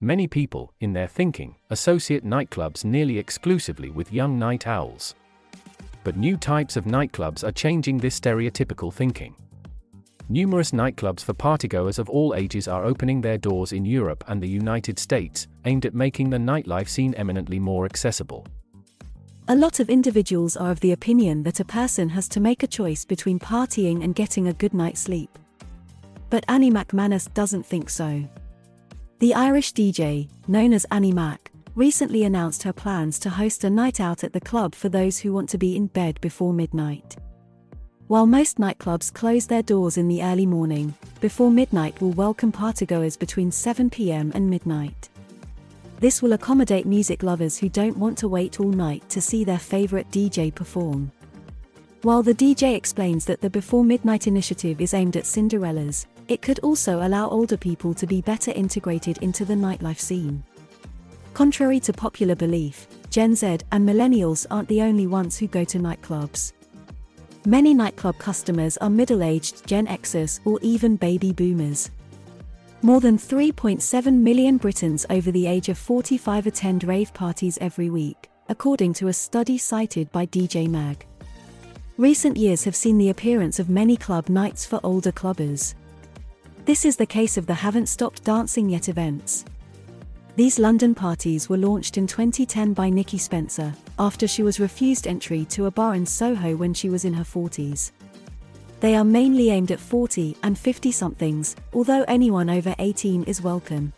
Many people, in their thinking, associate nightclubs nearly exclusively with young night owls. But new types of nightclubs are changing this stereotypical thinking. Numerous nightclubs for partygoers of all ages are opening their doors in Europe and the United States, aimed at making the nightlife scene eminently more accessible. A lot of individuals are of the opinion that a person has to make a choice between partying and getting a good night's sleep. But Annie McManus doesn't think so. The Irish DJ, known as Annie Mac, recently announced her plans to host a night out at the club for those who want to be in bed before midnight. While most nightclubs close their doors in the early morning, before midnight will welcome partygoers between 7 pm and midnight. This will accommodate music lovers who don't want to wait all night to see their favorite DJ perform. While the DJ explains that the Before Midnight initiative is aimed at Cinderellas, it could also allow older people to be better integrated into the nightlife scene. Contrary to popular belief, Gen Z and millennials aren't the only ones who go to nightclubs. Many nightclub customers are middle aged Gen Xers or even baby boomers. More than 3.7 million Britons over the age of 45 attend rave parties every week, according to a study cited by DJ Mag. Recent years have seen the appearance of many club nights for older clubbers. This is the case of the Haven't Stopped Dancing Yet events. These London parties were launched in 2010 by Nikki Spencer, after she was refused entry to a bar in Soho when she was in her 40s. They are mainly aimed at 40 and 50 somethings, although anyone over 18 is welcome.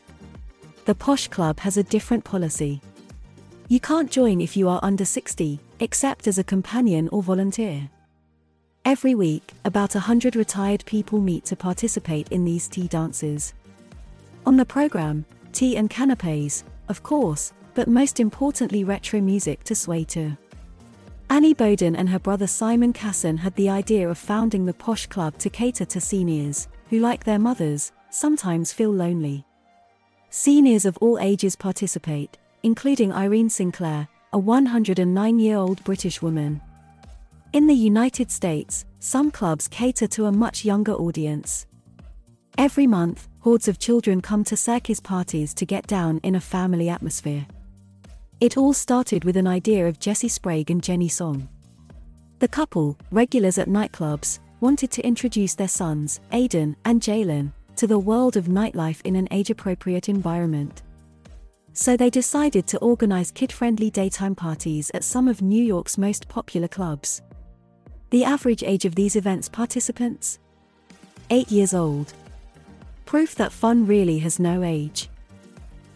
The Posh Club has a different policy. You can't join if you are under 60, except as a companion or volunteer. Every week, about 100 retired people meet to participate in these tea dances. On the program, tea and canapes, of course, but most importantly retro music to sway to. Annie Bowden and her brother Simon Casson had the idea of founding the Posh Club to cater to seniors, who like their mothers, sometimes feel lonely. Seniors of all ages participate, including Irene Sinclair, a 109 year old British woman. In the United States, some clubs cater to a much younger audience. Every month, hordes of children come to circus parties to get down in a family atmosphere. It all started with an idea of Jesse Sprague and Jenny Song. The couple, regulars at nightclubs, wanted to introduce their sons, Aidan and Jalen, to the world of nightlife in an age appropriate environment. So they decided to organize kid friendly daytime parties at some of New York's most popular clubs. The average age of these events participants? 8 years old. Proof that fun really has no age.